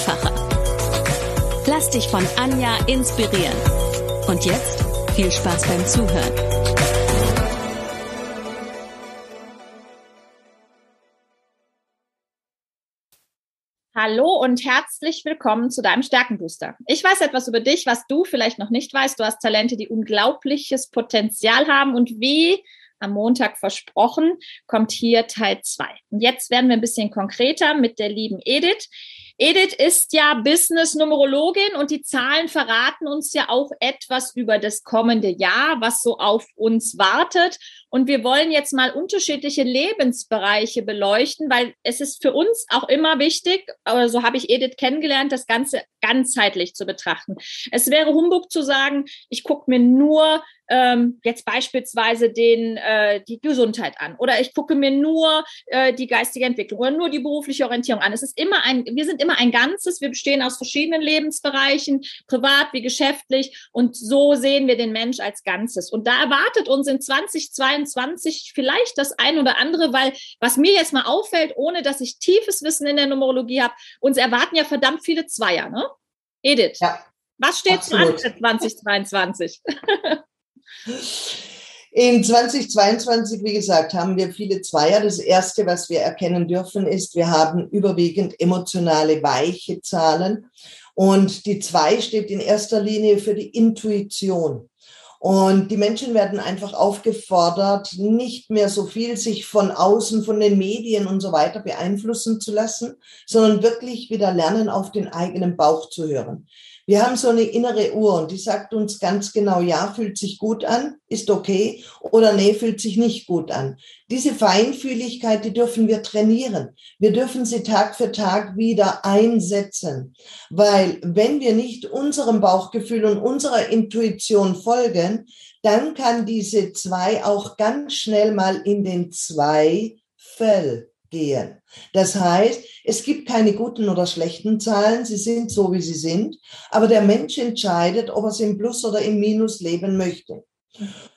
einfacher. Lass dich von Anja inspirieren. Und jetzt viel Spaß beim Zuhören. Hallo und herzlich willkommen zu deinem Stärkenbooster. Ich weiß etwas über dich, was du vielleicht noch nicht weißt. Du hast Talente, die unglaubliches Potenzial haben und wie am Montag versprochen, kommt hier Teil zwei. Und jetzt werden wir ein bisschen konkreter mit der lieben Edith. Edith ist ja Business-Numerologin und die Zahlen verraten uns ja auch etwas über das kommende Jahr, was so auf uns wartet. Und wir wollen jetzt mal unterschiedliche Lebensbereiche beleuchten, weil es ist für uns auch immer wichtig, aber so habe ich Edith kennengelernt, das Ganze ganzheitlich zu betrachten. Es wäre Humbug zu sagen, ich gucke mir nur ähm, jetzt beispielsweise den, äh, die Gesundheit an oder ich gucke mir nur äh, die geistige Entwicklung oder nur die berufliche Orientierung an. Es ist immer ein, wir sind immer ein Ganzes, wir bestehen aus verschiedenen Lebensbereichen, privat wie geschäftlich und so sehen wir den Mensch als Ganzes. Und da erwartet uns in 2022 vielleicht das ein oder andere, weil was mir jetzt mal auffällt, ohne dass ich tiefes Wissen in der Numerologie habe, uns erwarten ja verdammt viele Zweier, ne? Edith. Ja. Was steht zu an 2022? In 2022, wie gesagt, haben wir viele Zweier. Das erste, was wir erkennen dürfen, ist, wir haben überwiegend emotionale weiche Zahlen. Und die zwei steht in erster Linie für die Intuition. Und die Menschen werden einfach aufgefordert, nicht mehr so viel sich von außen, von den Medien und so weiter beeinflussen zu lassen, sondern wirklich wieder lernen, auf den eigenen Bauch zu hören. Wir haben so eine innere Uhr und die sagt uns ganz genau, ja, fühlt sich gut an, ist okay oder nee, fühlt sich nicht gut an. Diese Feinfühligkeit, die dürfen wir trainieren. Wir dürfen sie Tag für Tag wieder einsetzen, weil wenn wir nicht unserem Bauchgefühl und unserer Intuition folgen, dann kann diese zwei auch ganz schnell mal in den Zweifel gehen. Das heißt, es gibt keine guten oder schlechten Zahlen, sie sind so, wie sie sind, aber der Mensch entscheidet, ob er es im Plus oder im Minus leben möchte.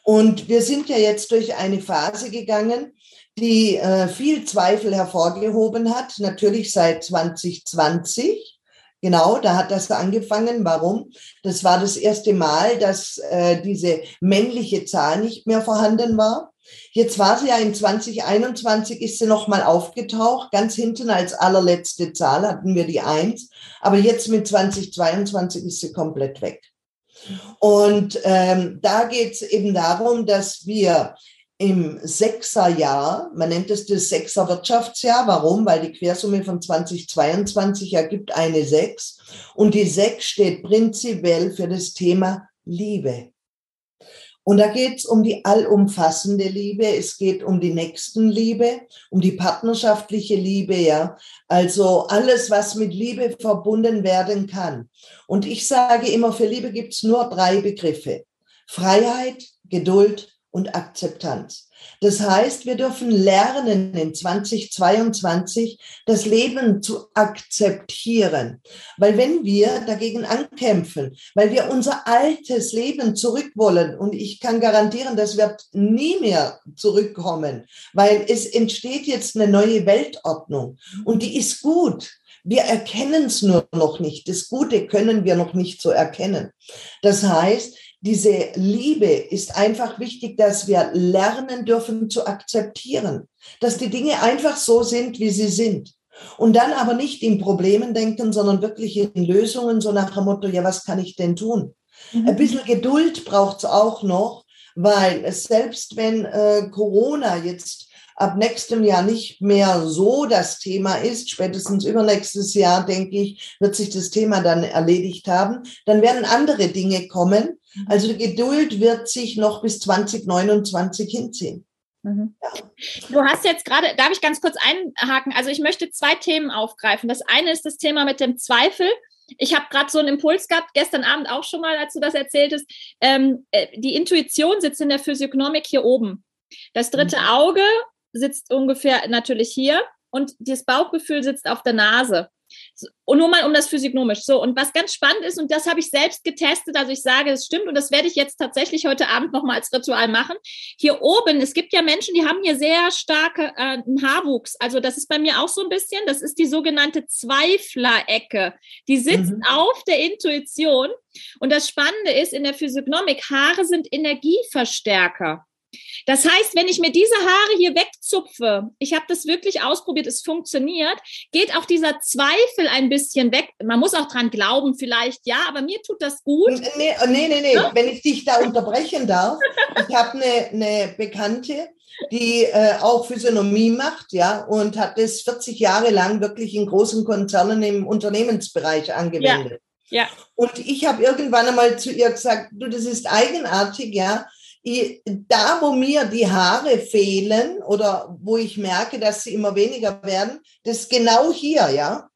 Und wir sind ja jetzt durch eine Phase gegangen, die äh, viel Zweifel hervorgehoben hat, natürlich seit 2020. Genau, da hat das angefangen. Warum? Das war das erste Mal, dass äh, diese männliche Zahl nicht mehr vorhanden war. Jetzt war sie ja in 2021, ist sie nochmal aufgetaucht. Ganz hinten als allerletzte Zahl hatten wir die Eins. Aber jetzt mit 2022 ist sie komplett weg. Und ähm, da geht es eben darum, dass wir im Sechserjahr, man nennt es das Sechser-Wirtschaftsjahr. Warum? Weil die Quersumme von 2022 ergibt eine Sechs. Und die Sechs steht prinzipiell für das Thema Liebe. Und da geht es um die allumfassende Liebe, es geht um die Nächstenliebe, um die partnerschaftliche Liebe, ja. Also alles, was mit Liebe verbunden werden kann. Und ich sage immer, für Liebe gibt's nur drei Begriffe. Freiheit, Geduld und Akzeptanz. Das heißt, wir dürfen lernen in 2022 das Leben zu akzeptieren. Weil wenn wir dagegen ankämpfen, weil wir unser altes Leben zurück wollen, und ich kann garantieren, das wird nie mehr zurückkommen, weil es entsteht jetzt eine neue Weltordnung und die ist gut. Wir erkennen es nur noch nicht. Das Gute können wir noch nicht so erkennen. Das heißt, diese Liebe ist einfach wichtig, dass wir lernen dürfen zu akzeptieren, dass die Dinge einfach so sind, wie sie sind. Und dann aber nicht in Problemen denken, sondern wirklich in Lösungen, so nach dem Motto, ja, was kann ich denn tun? Mhm. Ein bisschen Geduld braucht es auch noch, weil selbst wenn äh, Corona jetzt ab nächstem Jahr nicht mehr so das Thema ist, spätestens übernächstes Jahr, denke ich, wird sich das Thema dann erledigt haben, dann werden andere Dinge kommen. Also die Geduld wird sich noch bis 2029 hinziehen. Mhm. Ja. Du hast jetzt gerade, darf ich ganz kurz einhaken? Also ich möchte zwei Themen aufgreifen. Das eine ist das Thema mit dem Zweifel. Ich habe gerade so einen Impuls gehabt, gestern Abend auch schon mal, als du das erzähltest. Ähm, äh, die Intuition sitzt in der Physiognomik hier oben. Das dritte mhm. Auge sitzt ungefähr natürlich hier und das Bauchgefühl sitzt auf der Nase. Und nur mal um das physiognomisch. So, und was ganz spannend ist, und das habe ich selbst getestet, also ich sage, es stimmt, und das werde ich jetzt tatsächlich heute Abend nochmal als Ritual machen. Hier oben, es gibt ja Menschen, die haben hier sehr starke äh, Haarwuchs. Also das ist bei mir auch so ein bisschen, das ist die sogenannte Zweiflerecke. Die sitzt mhm. auf der Intuition. Und das Spannende ist, in der Physiognomik, Haare sind Energieverstärker. Das heißt, wenn ich mir diese Haare hier wegzupfe, ich habe das wirklich ausprobiert, es funktioniert, geht auch dieser Zweifel ein bisschen weg. Man muss auch dran glauben, vielleicht ja, aber mir tut das gut. Nee, nee, nee, nee. Ja? wenn ich dich da unterbrechen darf. ich habe eine, eine Bekannte, die äh, auch Physiognomie macht, ja, und hat das 40 Jahre lang wirklich in großen Konzernen im Unternehmensbereich angewendet. Ja. ja. Und ich habe irgendwann einmal zu ihr gesagt, du, das ist eigenartig, ja, da, wo mir die Haare fehlen oder wo ich merke, dass sie immer weniger werden, das ist genau hier, ja.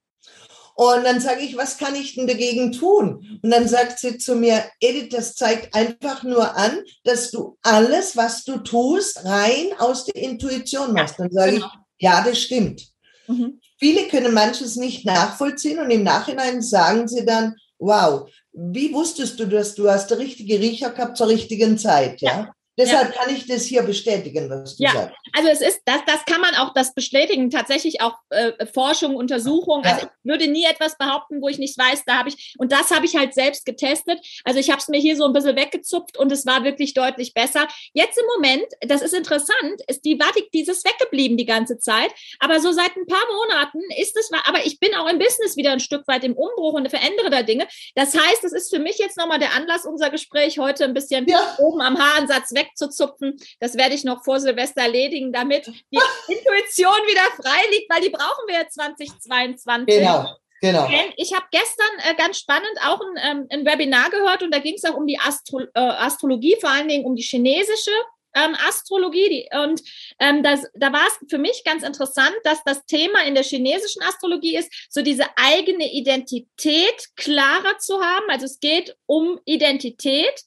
Und dann sage ich, was kann ich denn dagegen tun? Und dann sagt sie zu mir, Edith, das zeigt einfach nur an, dass du alles, was du tust, rein aus der Intuition machst. Dann sage genau. ich, ja, das stimmt. Mhm. Viele können manches nicht nachvollziehen und im Nachhinein sagen sie dann, wow, wie wusstest du, dass du hast der richtige Riecher gehabt zur richtigen Zeit, ja? ja. Deshalb ja. kann ich das hier bestätigen, was du ja. sagst. Also es ist, das, das kann man auch das bestätigen, tatsächlich auch äh, Forschung, Untersuchung. Ja. Also ich würde nie etwas behaupten, wo ich nicht weiß, da habe ich, und das habe ich halt selbst getestet. Also ich habe es mir hier so ein bisschen weggezupft und es war wirklich deutlich besser. Jetzt im Moment, das ist interessant, ist die Vatik dieses weggeblieben die ganze Zeit. Aber so seit ein paar Monaten ist es, aber ich bin auch im Business wieder ein Stück weit im Umbruch und verändere da Dinge. Das heißt, es ist für mich jetzt nochmal der Anlass, unser Gespräch heute ein bisschen oben am Haaransatz weg wegzuzupfen. Das werde ich noch vor Silvester erledigen, damit die Intuition wieder frei liegt, weil die brauchen wir ja 2022. Genau. Genau. Ich habe gestern äh, ganz spannend auch ein, ähm, ein Webinar gehört und da ging es auch um die Astro äh, Astrologie, vor allen Dingen um die chinesische ähm, Astrologie. Die, und ähm, das, da war es für mich ganz interessant, dass das Thema in der chinesischen Astrologie ist, so diese eigene Identität klarer zu haben. Also es geht um Identität.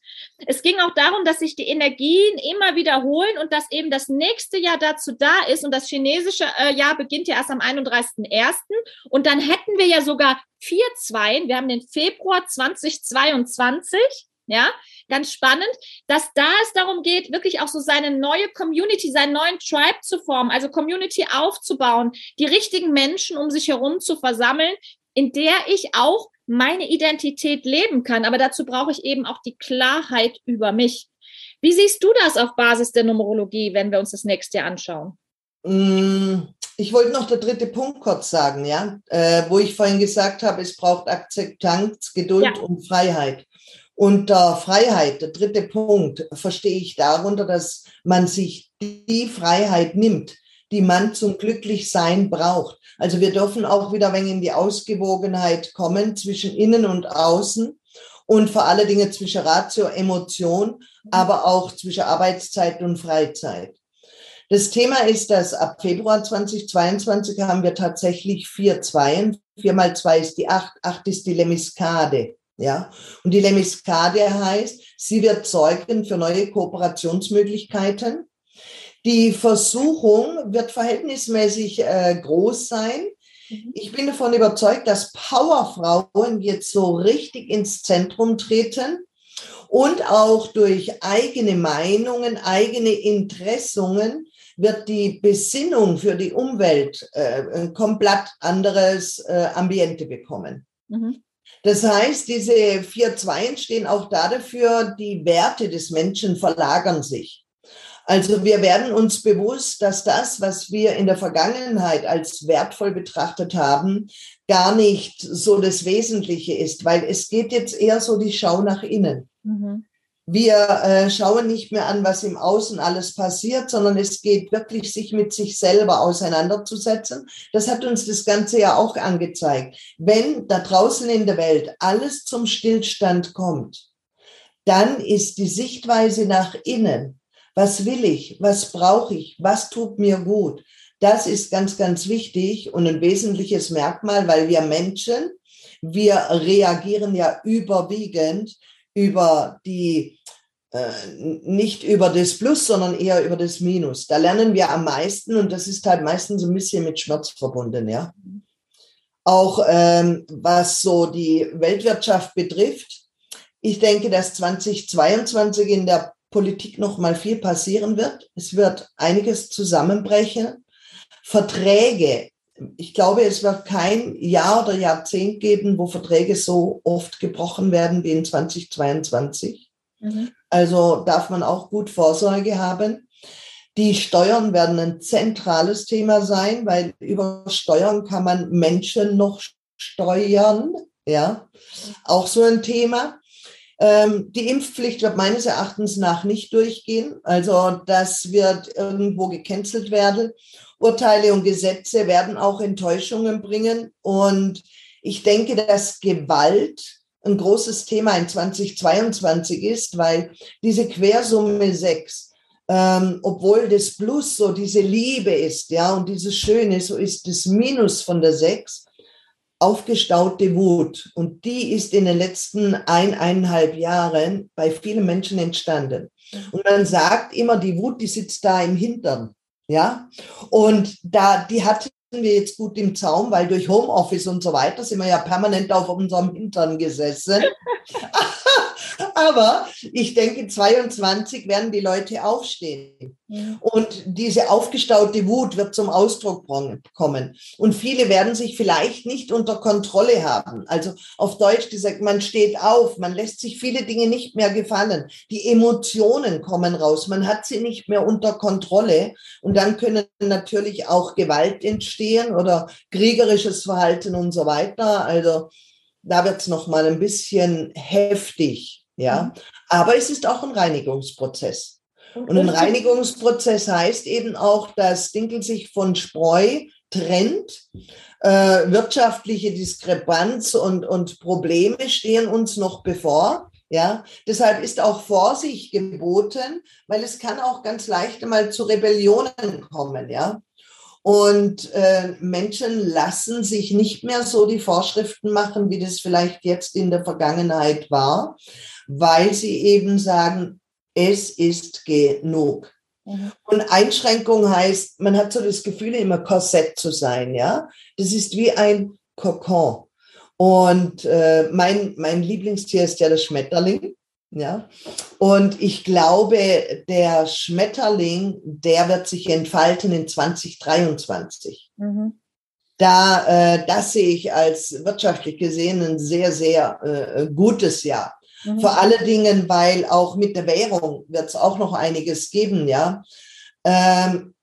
Es ging auch darum, dass sich die Energien immer wiederholen und dass eben das nächste Jahr dazu da ist. Und das chinesische äh, Jahr beginnt ja erst am 31.01. Und dann hätten wir ja sogar vier Zweien. Wir haben den Februar 2022. Ja, ganz spannend, dass da es darum geht, wirklich auch so seine neue Community, seinen neuen Tribe zu formen, also Community aufzubauen, die richtigen Menschen um sich herum zu versammeln, in der ich auch meine Identität leben kann. Aber dazu brauche ich eben auch die Klarheit über mich. Wie siehst du das auf Basis der Numerologie, wenn wir uns das nächste Jahr anschauen? Mm, ich wollte noch der dritte Punkt kurz sagen, ja, äh, wo ich vorhin gesagt habe, es braucht Akzeptanz, Geduld ja. und Freiheit. Unter Freiheit, der dritte Punkt, verstehe ich darunter, dass man sich die Freiheit nimmt, die man zum Glücklichsein braucht. Also wir dürfen auch wieder ein wenig in die Ausgewogenheit kommen zwischen innen und außen und vor allen Dingen zwischen Ratio, Emotion, aber auch zwischen Arbeitszeit und Freizeit. Das Thema ist, dass ab Februar 2022 haben wir tatsächlich vier Zweien. Vier mal zwei ist die acht, acht ist die Lemiskade. Ja, und die Lemiskade heißt, sie wird Zeugen für neue Kooperationsmöglichkeiten. Die Versuchung wird verhältnismäßig äh, groß sein. Mhm. Ich bin davon überzeugt, dass Powerfrauen jetzt so richtig ins Zentrum treten und auch durch eigene Meinungen, eigene Interessungen wird die Besinnung für die Umwelt äh, ein komplett anderes äh, Ambiente bekommen. Mhm. Das heißt, diese vier Zweien stehen auch da dafür, die Werte des Menschen verlagern sich. Also wir werden uns bewusst, dass das, was wir in der Vergangenheit als wertvoll betrachtet haben, gar nicht so das Wesentliche ist, weil es geht jetzt eher so die Schau nach innen. Mhm. Wir äh, schauen nicht mehr an, was im Außen alles passiert, sondern es geht wirklich, sich mit sich selber auseinanderzusetzen. Das hat uns das Ganze ja auch angezeigt. Wenn da draußen in der Welt alles zum Stillstand kommt, dann ist die Sichtweise nach innen Was will ich? Was brauche ich? Was tut mir gut? Das ist ganz, ganz wichtig und ein wesentliches Merkmal, weil wir Menschen, wir reagieren ja überwiegend über die, äh, nicht über das Plus, sondern eher über das Minus. Da lernen wir am meisten und das ist halt meistens ein bisschen mit Schmerz verbunden, ja. Auch ähm, was so die Weltwirtschaft betrifft. Ich denke, dass 2022 in der Politik noch mal viel passieren wird. Es wird einiges zusammenbrechen. Verträge. Ich glaube, es wird kein Jahr oder Jahrzehnt geben, wo Verträge so oft gebrochen werden wie in 2022. Mhm. Also darf man auch gut Vorsorge haben. Die Steuern werden ein zentrales Thema sein, weil über Steuern kann man Menschen noch steuern. Ja, auch so ein Thema. Ähm, die Impfpflicht wird meines Erachtens nach nicht durchgehen. Also das wird irgendwo gecancelt werden. Urteile und Gesetze werden auch Enttäuschungen bringen. Und ich denke, dass Gewalt ein großes Thema in 2022 ist, weil diese Quersumme 6, ähm, obwohl das Plus so diese Liebe ist, ja, und dieses Schöne, so ist das Minus von der 6 aufgestaute Wut. Und die ist in den letzten eineinhalb Jahren bei vielen Menschen entstanden. Und man sagt immer, die Wut, die sitzt da im Hintern. Ja, und da, die hatten wir jetzt gut im Zaum, weil durch Homeoffice und so weiter sind wir ja permanent auf unserem Hintern gesessen. Aber ich denke, 22 werden die Leute aufstehen. Ja. Und diese aufgestaute Wut wird zum Ausdruck kommen. Und viele werden sich vielleicht nicht unter Kontrolle haben. Also auf Deutsch gesagt, man steht auf, man lässt sich viele Dinge nicht mehr gefallen. Die Emotionen kommen raus, man hat sie nicht mehr unter Kontrolle. Und dann können natürlich auch Gewalt entstehen oder kriegerisches Verhalten und so weiter. Also da wird es nochmal ein bisschen heftig. Ja, mhm. aber es ist auch ein Reinigungsprozess. Und ein Reinigungsprozess heißt eben auch, dass Dinkel sich von Spreu trennt. Äh, wirtschaftliche Diskrepanz und, und Probleme stehen uns noch bevor. Ja, deshalb ist auch Vorsicht geboten, weil es kann auch ganz leicht mal zu Rebellionen kommen. Ja, und äh, Menschen lassen sich nicht mehr so die Vorschriften machen, wie das vielleicht jetzt in der Vergangenheit war, weil sie eben sagen, es ist genug. Mhm. Und Einschränkung heißt, man hat so das Gefühl, immer Korsett zu sein, ja. Das ist wie ein Kokon. Und äh, mein, mein Lieblingstier ist ja der Schmetterling. Ja. Und ich glaube, der Schmetterling, der wird sich entfalten in 2023. Mhm. Da, äh, das sehe ich als wirtschaftlich gesehen ein sehr, sehr äh, gutes Jahr. Mhm. Vor allen Dingen, weil auch mit der Währung wird es auch noch einiges geben, ja. Ähm,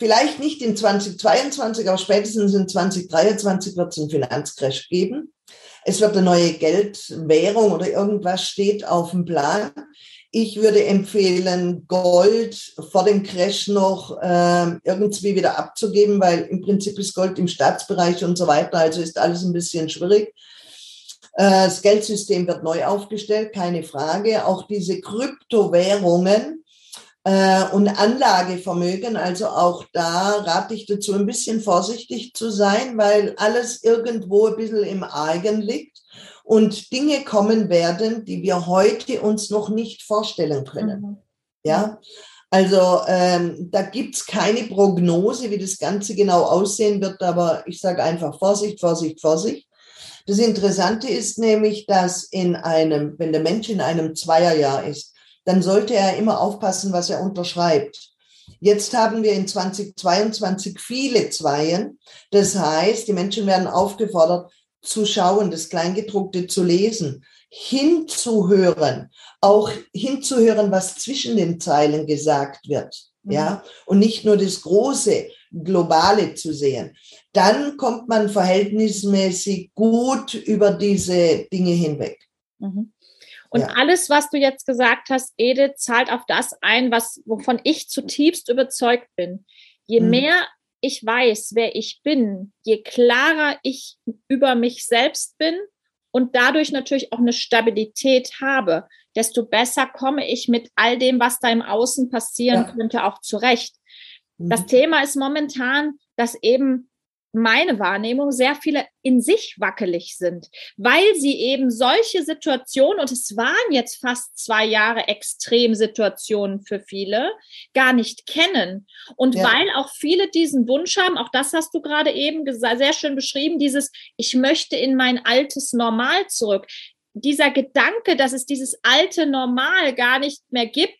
vielleicht nicht in 2022, aber spätestens in 2023 wird es einen Finanzcrash geben. Es wird eine neue Geldwährung oder irgendwas steht auf dem Plan. Ich würde empfehlen, Gold vor dem Crash noch äh, irgendwie wieder abzugeben, weil im Prinzip ist Gold im Staatsbereich und so weiter, also ist alles ein bisschen schwierig. Äh, das Geldsystem wird neu aufgestellt, keine Frage. Auch diese Kryptowährungen äh, und Anlagevermögen, also auch da rate ich dazu, ein bisschen vorsichtig zu sein, weil alles irgendwo ein bisschen im Argen liegt und Dinge kommen werden, die wir heute uns noch nicht vorstellen können. Mhm. Ja, also ähm, da gibt's keine Prognose, wie das Ganze genau aussehen wird, aber ich sage einfach Vorsicht, Vorsicht, Vorsicht. Das Interessante ist nämlich, dass in einem, wenn der Mensch in einem Zweierjahr ist, dann sollte er immer aufpassen, was er unterschreibt. Jetzt haben wir in 2022 viele Zweien. Das heißt, die Menschen werden aufgefordert, zu schauen, das Kleingedruckte zu lesen, hinzuhören, auch hinzuhören, was zwischen den Zeilen gesagt wird. Mhm. Ja, und nicht nur das große, globale zu sehen dann kommt man verhältnismäßig gut über diese Dinge hinweg. Mhm. Und ja. alles, was du jetzt gesagt hast, Edith, zahlt auf das ein, was, wovon ich zutiefst überzeugt bin. Je mhm. mehr ich weiß, wer ich bin, je klarer ich über mich selbst bin und dadurch natürlich auch eine Stabilität habe, desto besser komme ich mit all dem, was da im Außen passieren ja. könnte, auch zurecht. Das mhm. Thema ist momentan, dass eben meine Wahrnehmung sehr viele in sich wackelig sind, weil sie eben solche Situationen, und es waren jetzt fast zwei Jahre Extremsituationen für viele, gar nicht kennen. Und ja. weil auch viele diesen Wunsch haben, auch das hast du gerade eben sehr schön beschrieben, dieses, ich möchte in mein altes Normal zurück. Dieser Gedanke, dass es dieses alte Normal gar nicht mehr gibt,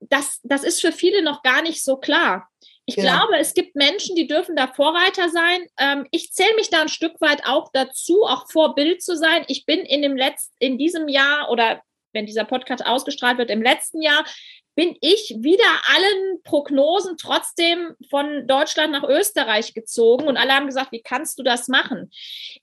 das, das ist für viele noch gar nicht so klar. Ich ja. glaube, es gibt Menschen, die dürfen da Vorreiter sein. Ähm, ich zähle mich da ein Stück weit auch dazu, auch Vorbild zu sein. Ich bin in dem letzten, in diesem Jahr oder wenn dieser Podcast ausgestrahlt wird, im letzten Jahr bin ich wieder allen Prognosen trotzdem von Deutschland nach Österreich gezogen und alle haben gesagt, wie kannst du das machen?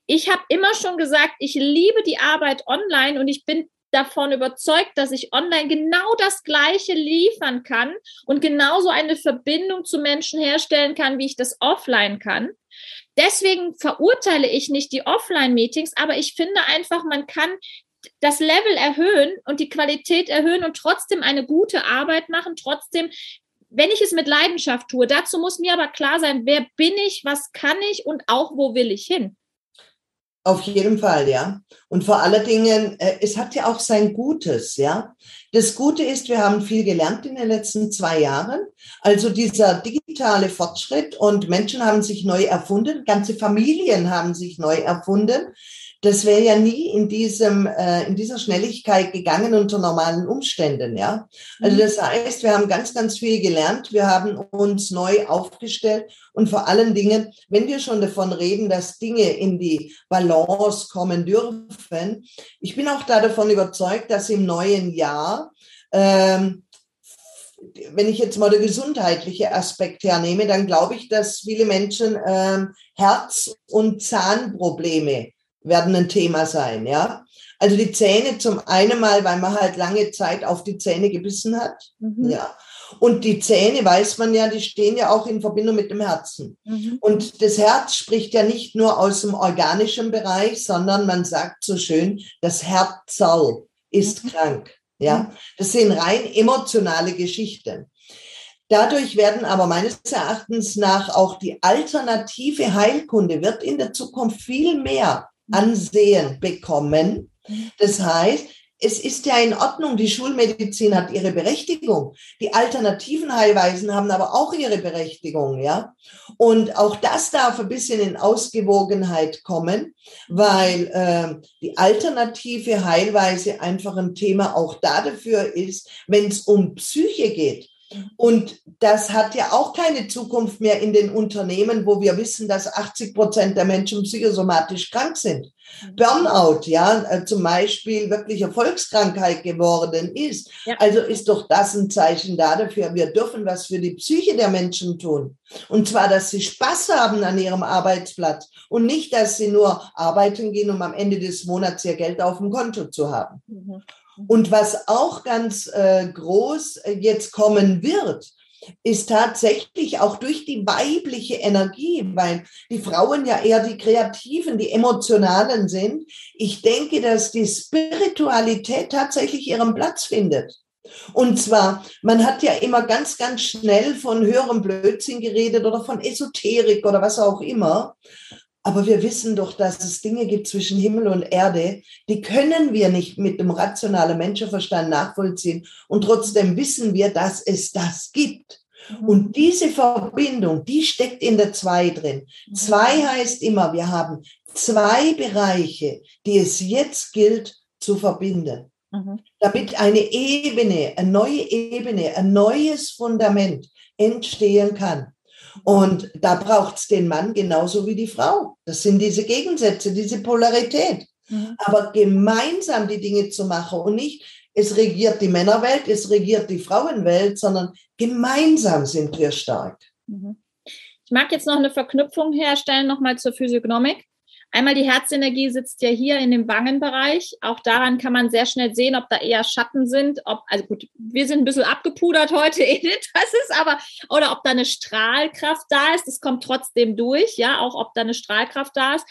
Ich habe immer schon gesagt, ich liebe die Arbeit online und ich bin davon überzeugt, dass ich online genau das Gleiche liefern kann und genauso eine Verbindung zu Menschen herstellen kann, wie ich das offline kann. Deswegen verurteile ich nicht die Offline-Meetings, aber ich finde einfach, man kann das Level erhöhen und die Qualität erhöhen und trotzdem eine gute Arbeit machen, trotzdem wenn ich es mit Leidenschaft tue, dazu muss mir aber klar sein, wer bin ich, was kann ich und auch wo will ich hin. Auf jeden Fall, ja. Und vor allen Dingen, äh, es hat ja auch sein Gutes, ja. Das Gute ist, wir haben viel gelernt in den letzten zwei Jahren. Also dieser digitale Fortschritt und Menschen haben sich neu erfunden, ganze Familien haben sich neu erfunden. Das wäre ja nie in diesem, äh, in dieser Schnelligkeit gegangen unter normalen Umständen, ja. Also mhm. das heißt, wir haben ganz, ganz viel gelernt. Wir haben uns neu aufgestellt und vor allen Dingen, wenn wir schon davon reden, dass Dinge in die Balance kommen dürfen, ich bin auch da davon überzeugt, dass im neuen Jahr ähm, wenn ich jetzt mal der gesundheitliche Aspekt hernehme, dann glaube ich, dass viele Menschen ähm, Herz- und Zahnprobleme werden ein Thema sein, ja. Also die Zähne zum einen mal, weil man halt lange Zeit auf die Zähne gebissen hat, mhm. ja. Und die Zähne, weiß man ja, die stehen ja auch in Verbindung mit dem Herzen. Mhm. Und das Herz spricht ja nicht nur aus dem organischen Bereich, sondern man sagt so schön, das Herzerl ist mhm. krank. Ja, mhm. das sind rein emotionale Geschichten. Dadurch werden aber meines Erachtens nach auch die alternative Heilkunde wird in der Zukunft viel mehr Ansehen bekommen. Das heißt, es ist ja in Ordnung, die Schulmedizin hat ihre Berechtigung. Die alternativen Heilweisen haben aber auch ihre Berechtigung, ja. Und auch das darf ein bisschen in Ausgewogenheit kommen, weil äh, die alternative Heilweise einfach ein Thema auch da dafür ist, wenn es um Psyche geht und das hat ja auch keine Zukunft mehr in den Unternehmen, wo wir wissen, dass 80 Prozent der Menschen psychosomatisch krank sind. Mhm. Burnout, ja, äh, zum Beispiel wirklich Erfolgskrankheit geworden ist. Ja. Also ist doch das ein Zeichen dafür, wir dürfen was für die Psyche der Menschen tun. Und zwar, dass sie Spaß haben an ihrem Arbeitsplatz und nicht, dass sie nur arbeiten gehen, um am Ende des Monats ihr Geld auf dem Konto zu haben. Mhm. Und was auch ganz äh, groß äh, jetzt kommen wird, ist tatsächlich auch durch die weibliche Energie, weil die Frauen ja eher die Kreativen, die Emotionalen sind. Ich denke, dass die Spiritualität tatsächlich ihren Platz findet. Und zwar, man hat ja immer ganz, ganz schnell von höherem Blödsinn geredet oder von Esoterik oder was auch immer. Aber wir wissen doch, dass es Dinge gibt zwischen Himmel und Erde, die können wir nicht mit dem rationalen Menschenverstand nachvollziehen. Und trotzdem wissen wir, dass es das gibt. Mhm. Und diese Verbindung, die steckt in der Zwei drin. Mhm. Zwei heißt immer, wir haben zwei Bereiche, die es jetzt gilt zu verbinden. Mhm. Damit eine Ebene, eine neue Ebene, ein neues Fundament entstehen kann. Und da braucht es den Mann genauso wie die Frau. Das sind diese Gegensätze, diese Polarität. Mhm. Aber gemeinsam die Dinge zu machen und nicht, es regiert die Männerwelt, es regiert die Frauenwelt, sondern gemeinsam sind wir stark. Mhm. Ich mag jetzt noch eine Verknüpfung herstellen, nochmal zur Physiognomik. Einmal die Herzenergie sitzt ja hier in dem Wangenbereich. Auch daran kann man sehr schnell sehen, ob da eher Schatten sind. Ob, also gut, wir sind ein bisschen abgepudert heute, Edith, das ist aber, oder ob da eine Strahlkraft da ist. Das kommt trotzdem durch, ja, auch ob da eine Strahlkraft da ist.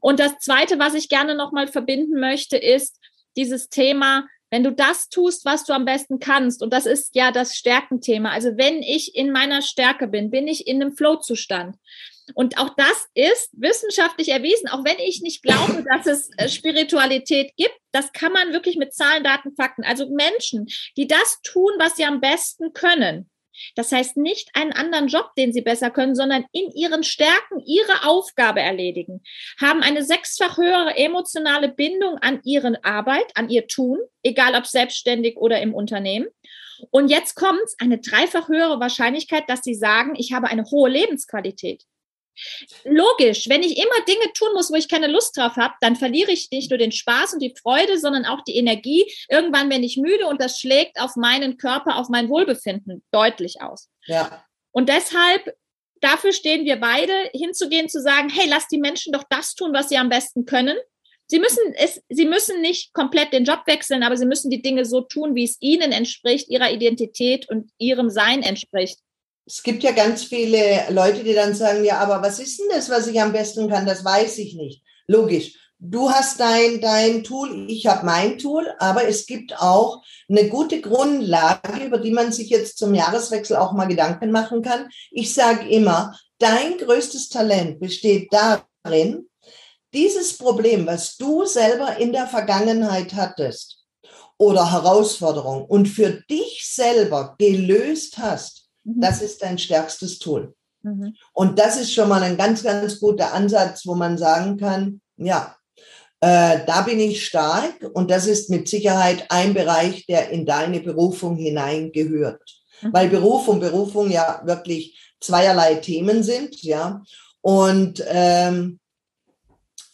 Und das Zweite, was ich gerne nochmal verbinden möchte, ist dieses Thema, wenn du das tust, was du am besten kannst, und das ist ja das Stärkenthema. Also wenn ich in meiner Stärke bin, bin ich in einem Flow-Zustand. Und auch das ist wissenschaftlich erwiesen, auch wenn ich nicht glaube, dass es äh, Spiritualität gibt. Das kann man wirklich mit Zahlen, Daten, Fakten. Also Menschen, die das tun, was sie am besten können. Das heißt nicht einen anderen Job, den sie besser können, sondern in ihren Stärken ihre Aufgabe erledigen, haben eine sechsfach höhere emotionale Bindung an ihren Arbeit, an ihr Tun, egal ob selbstständig oder im Unternehmen. Und jetzt kommt eine dreifach höhere Wahrscheinlichkeit, dass sie sagen, ich habe eine hohe Lebensqualität. Logisch, wenn ich immer Dinge tun muss, wo ich keine Lust drauf habe, dann verliere ich nicht nur den Spaß und die Freude, sondern auch die Energie. Irgendwann bin ich müde und das schlägt auf meinen Körper, auf mein Wohlbefinden deutlich aus. Ja. Und deshalb, dafür stehen wir beide, hinzugehen, zu sagen, hey, lass die Menschen doch das tun, was sie am besten können. Sie müssen es, sie müssen nicht komplett den Job wechseln, aber sie müssen die Dinge so tun, wie es ihnen entspricht, ihrer Identität und ihrem Sein entspricht es gibt ja ganz viele Leute, die dann sagen, ja, aber was ist denn das, was ich am besten kann? Das weiß ich nicht. Logisch. Du hast dein, dein Tool, ich habe mein Tool, aber es gibt auch eine gute Grundlage, über die man sich jetzt zum Jahreswechsel auch mal Gedanken machen kann. Ich sage immer, dein größtes Talent besteht darin, dieses Problem, was du selber in der Vergangenheit hattest oder Herausforderung und für dich selber gelöst hast, Mhm. Das ist dein stärkstes Tool. Mhm. Und das ist schon mal ein ganz, ganz guter Ansatz, wo man sagen kann, ja, äh, da bin ich stark und das ist mit Sicherheit ein Bereich, der in deine Berufung hineingehört. Mhm. Weil Beruf und Berufung ja wirklich zweierlei Themen sind, ja. Und ähm,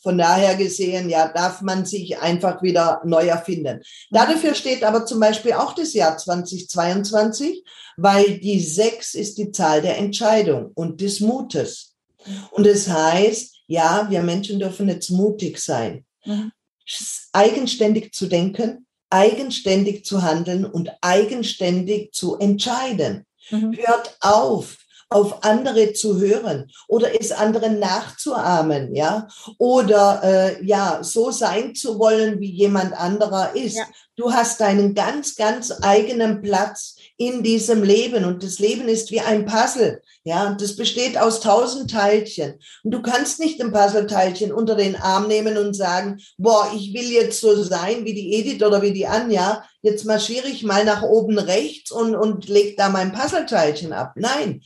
von daher gesehen, ja, darf man sich einfach wieder neu erfinden. Dafür steht aber zum Beispiel auch das Jahr 2022, weil die sechs ist die Zahl der Entscheidung und des Mutes. Und es das heißt, ja, wir Menschen dürfen jetzt mutig sein, mhm. eigenständig zu denken, eigenständig zu handeln und eigenständig zu entscheiden. Mhm. Hört auf, auf andere zu hören oder es anderen nachzuahmen, ja, oder äh, ja, so sein zu wollen, wie jemand anderer ist. Ja. Du hast deinen ganz, ganz eigenen Platz in diesem Leben und das Leben ist wie ein Puzzle, ja, das besteht aus tausend Teilchen und du kannst nicht ein Puzzleteilchen unter den Arm nehmen und sagen, boah, ich will jetzt so sein wie die Edith oder wie die Anja, jetzt marschiere ich mal nach oben rechts und, und leg da mein Puzzleteilchen ab. Nein,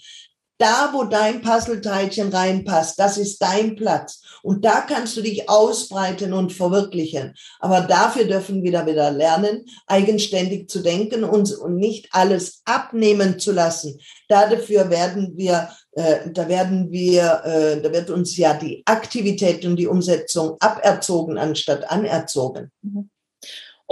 da, wo dein Puzzleteilchen reinpasst, das ist dein Platz. Und da kannst du dich ausbreiten und verwirklichen. Aber dafür dürfen wir da wieder lernen, eigenständig zu denken und, und nicht alles abnehmen zu lassen. Dafür werden wir, äh, da werden wir, äh, da wird uns ja die Aktivität und die Umsetzung aberzogen anstatt anerzogen. Mhm.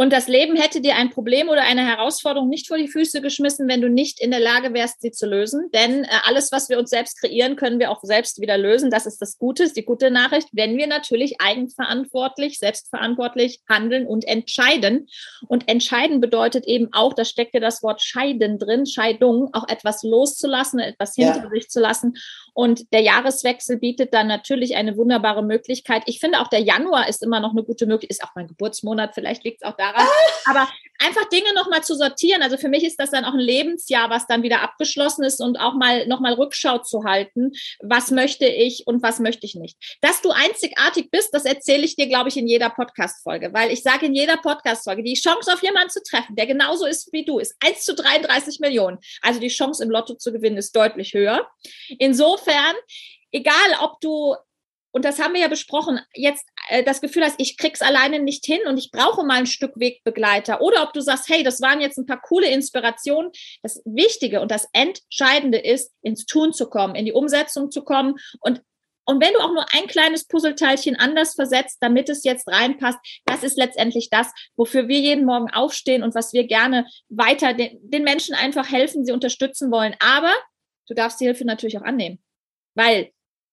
Und das Leben hätte dir ein Problem oder eine Herausforderung nicht vor die Füße geschmissen, wenn du nicht in der Lage wärst, sie zu lösen. Denn äh, alles, was wir uns selbst kreieren, können wir auch selbst wieder lösen. Das ist das Gute, ist die gute Nachricht, wenn wir natürlich eigenverantwortlich, selbstverantwortlich handeln und entscheiden. Und entscheiden bedeutet eben auch, da steckt ja das Wort scheiden drin, Scheidung, auch etwas loszulassen, etwas hinter ja. sich zu lassen. Und der Jahreswechsel bietet dann natürlich eine wunderbare Möglichkeit. Ich finde auch der Januar ist immer noch eine gute Möglichkeit, ist auch mein Geburtsmonat, vielleicht liegt es auch daran. Aber einfach Dinge nochmal zu sortieren. Also für mich ist das dann auch ein Lebensjahr, was dann wieder abgeschlossen ist und auch mal nochmal Rückschau zu halten. Was möchte ich und was möchte ich nicht? Dass du einzigartig bist, das erzähle ich dir, glaube ich, in jeder Podcast-Folge, weil ich sage in jeder Podcast-Folge, die Chance auf jemanden zu treffen, der genauso ist wie du, ist 1 zu 33 Millionen. Also die Chance im Lotto zu gewinnen ist deutlich höher. Insofern, egal ob du und das haben wir ja besprochen, jetzt äh, das Gefühl hast, ich krieg's alleine nicht hin und ich brauche mal ein Stück Wegbegleiter. Oder ob du sagst, hey, das waren jetzt ein paar coole Inspirationen. Das Wichtige und das Entscheidende ist, ins Tun zu kommen, in die Umsetzung zu kommen und und wenn du auch nur ein kleines Puzzleteilchen anders versetzt, damit es jetzt reinpasst, das ist letztendlich das, wofür wir jeden Morgen aufstehen und was wir gerne weiter den, den Menschen einfach helfen, sie unterstützen wollen. Aber du darfst die Hilfe natürlich auch annehmen. Weil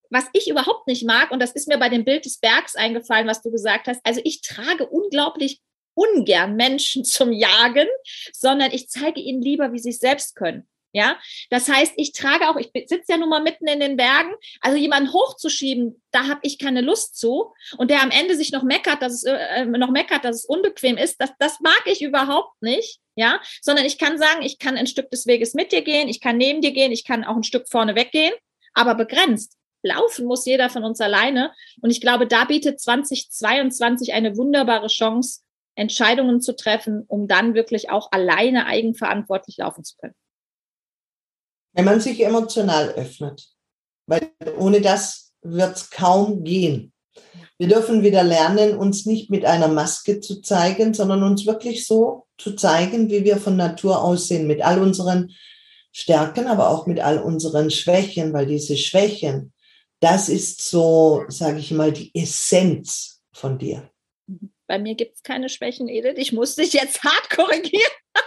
was ich überhaupt nicht mag, und das ist mir bei dem Bild des Bergs eingefallen, was du gesagt hast, also ich trage unglaublich ungern Menschen zum Jagen, sondern ich zeige ihnen lieber, wie sie es selbst können. Ja, das heißt, ich trage auch, ich sitze ja nun mal mitten in den Bergen, also jemanden hochzuschieben, da habe ich keine Lust zu. Und der am Ende sich noch meckert, dass es äh, noch meckert, dass es unbequem ist, das, das mag ich überhaupt nicht. Ja, sondern ich kann sagen, ich kann ein Stück des Weges mit dir gehen, ich kann neben dir gehen, ich kann auch ein Stück vorne weggehen, aber begrenzt. Laufen muss jeder von uns alleine. Und ich glaube, da bietet 2022 eine wunderbare Chance, Entscheidungen zu treffen, um dann wirklich auch alleine eigenverantwortlich laufen zu können. Wenn man sich emotional öffnet, weil ohne das wird es kaum gehen. Wir dürfen wieder lernen, uns nicht mit einer Maske zu zeigen, sondern uns wirklich so zu zeigen, wie wir von Natur aussehen, mit all unseren Stärken, aber auch mit all unseren Schwächen, weil diese Schwächen, das ist so, sage ich mal, die Essenz von dir. Bei mir gibt es keine Schwächen, Edith. Ich muss dich jetzt hart korrigieren.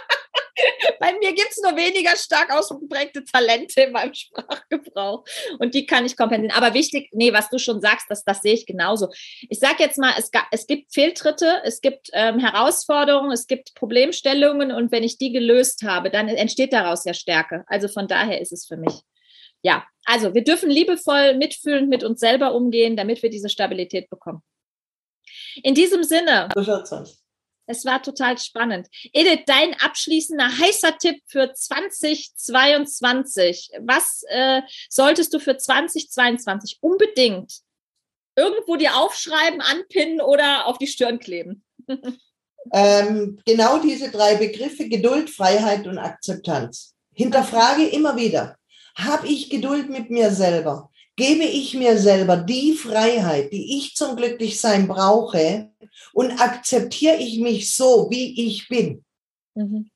Bei mir gibt es nur weniger stark ausgeprägte Talente in meinem Sprachgebrauch. Und die kann ich kompensieren. Aber wichtig, nee, was du schon sagst, das, das sehe ich genauso. Ich sage jetzt mal, es, es gibt Fehltritte, es gibt ähm, Herausforderungen, es gibt Problemstellungen. Und wenn ich die gelöst habe, dann entsteht daraus ja Stärke. Also von daher ist es für mich. Ja, also wir dürfen liebevoll mitfühlend mit uns selber umgehen, damit wir diese Stabilität bekommen. In diesem Sinne. So. Es war total spannend. Edith, dein abschließender heißer Tipp für 2022. Was äh, solltest du für 2022 unbedingt irgendwo dir aufschreiben, anpinnen oder auf die Stirn kleben? ähm, genau diese drei Begriffe, Geduld, Freiheit und Akzeptanz. Hinterfrage immer wieder, habe ich Geduld mit mir selber? Gebe ich mir selber die Freiheit, die ich zum Glücklichsein brauche und akzeptiere ich mich so, wie ich bin. Mhm.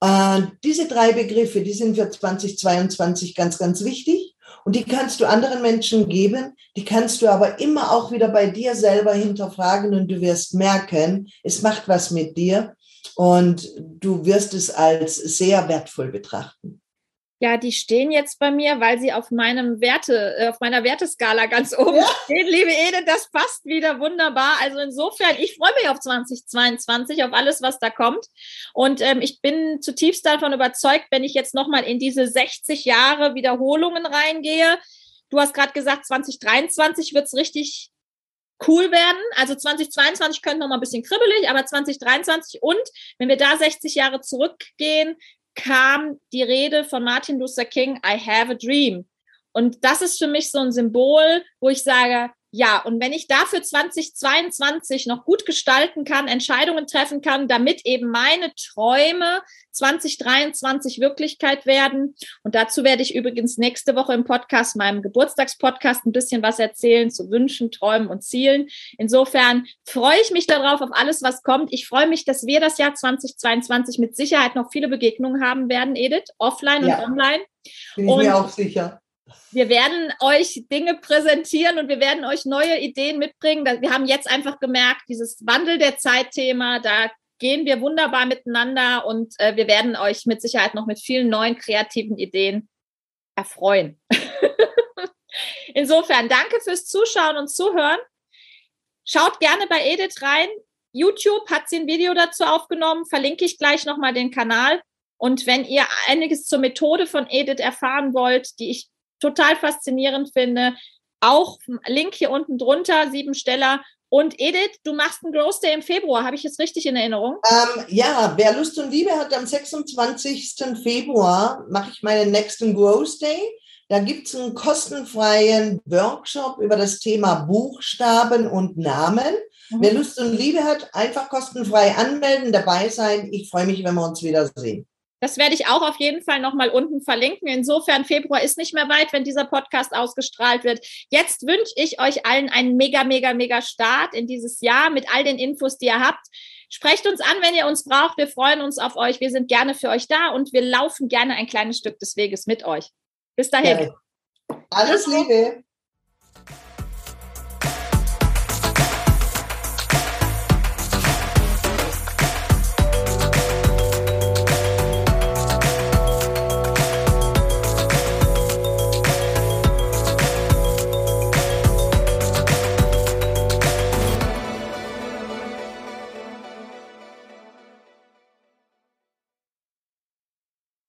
Äh, diese drei Begriffe, die sind für 2022 ganz, ganz wichtig und die kannst du anderen Menschen geben, die kannst du aber immer auch wieder bei dir selber hinterfragen und du wirst merken, es macht was mit dir und du wirst es als sehr wertvoll betrachten. Ja, die stehen jetzt bei mir, weil sie auf meinem Werte, äh, auf meiner Werteskala ganz oben ja. stehen. Liebe Ede, das passt wieder wunderbar. Also insofern, ich freue mich auf 2022, auf alles, was da kommt. Und ähm, ich bin zutiefst davon überzeugt, wenn ich jetzt nochmal in diese 60 Jahre Wiederholungen reingehe. Du hast gerade gesagt, 2023 wird's richtig cool werden. Also 2022 könnte noch mal ein bisschen kribbelig, aber 2023 und wenn wir da 60 Jahre zurückgehen, kam die Rede von Martin Luther King, I have a dream. Und das ist für mich so ein Symbol, wo ich sage, ja, und wenn ich dafür 2022 noch gut gestalten kann, Entscheidungen treffen kann, damit eben meine Träume 2023 Wirklichkeit werden. Und dazu werde ich übrigens nächste Woche im Podcast, meinem Geburtstagspodcast, ein bisschen was erzählen zu Wünschen, Träumen und Zielen. Insofern freue ich mich darauf, auf alles, was kommt. Ich freue mich, dass wir das Jahr 2022 mit Sicherheit noch viele Begegnungen haben werden, Edith, offline ja, und online. Bin ich und mir auch sicher. Wir werden euch Dinge präsentieren und wir werden euch neue Ideen mitbringen. Wir haben jetzt einfach gemerkt, dieses Wandel der Zeit-Thema, da gehen wir wunderbar miteinander und äh, wir werden euch mit Sicherheit noch mit vielen neuen kreativen Ideen erfreuen. Insofern danke fürs Zuschauen und Zuhören. Schaut gerne bei Edith rein. YouTube hat sie ein Video dazu aufgenommen, verlinke ich gleich nochmal den Kanal. Und wenn ihr einiges zur Methode von Edith erfahren wollt, die ich total faszinierend finde. Auch Link hier unten drunter, sieben Steller. Und Edith, du machst einen Growth Day im Februar, habe ich es richtig in Erinnerung? Ähm, ja, wer Lust und Liebe hat, am 26. Februar mache ich meinen nächsten Growth Day. Da gibt es einen kostenfreien Workshop über das Thema Buchstaben und Namen. Mhm. Wer Lust und Liebe hat, einfach kostenfrei anmelden, dabei sein. Ich freue mich, wenn wir uns wiedersehen. Das werde ich auch auf jeden Fall nochmal unten verlinken. Insofern, Februar ist nicht mehr weit, wenn dieser Podcast ausgestrahlt wird. Jetzt wünsche ich euch allen einen mega, mega, mega Start in dieses Jahr mit all den Infos, die ihr habt. Sprecht uns an, wenn ihr uns braucht. Wir freuen uns auf euch. Wir sind gerne für euch da und wir laufen gerne ein kleines Stück des Weges mit euch. Bis dahin. Ja. Alles Liebe.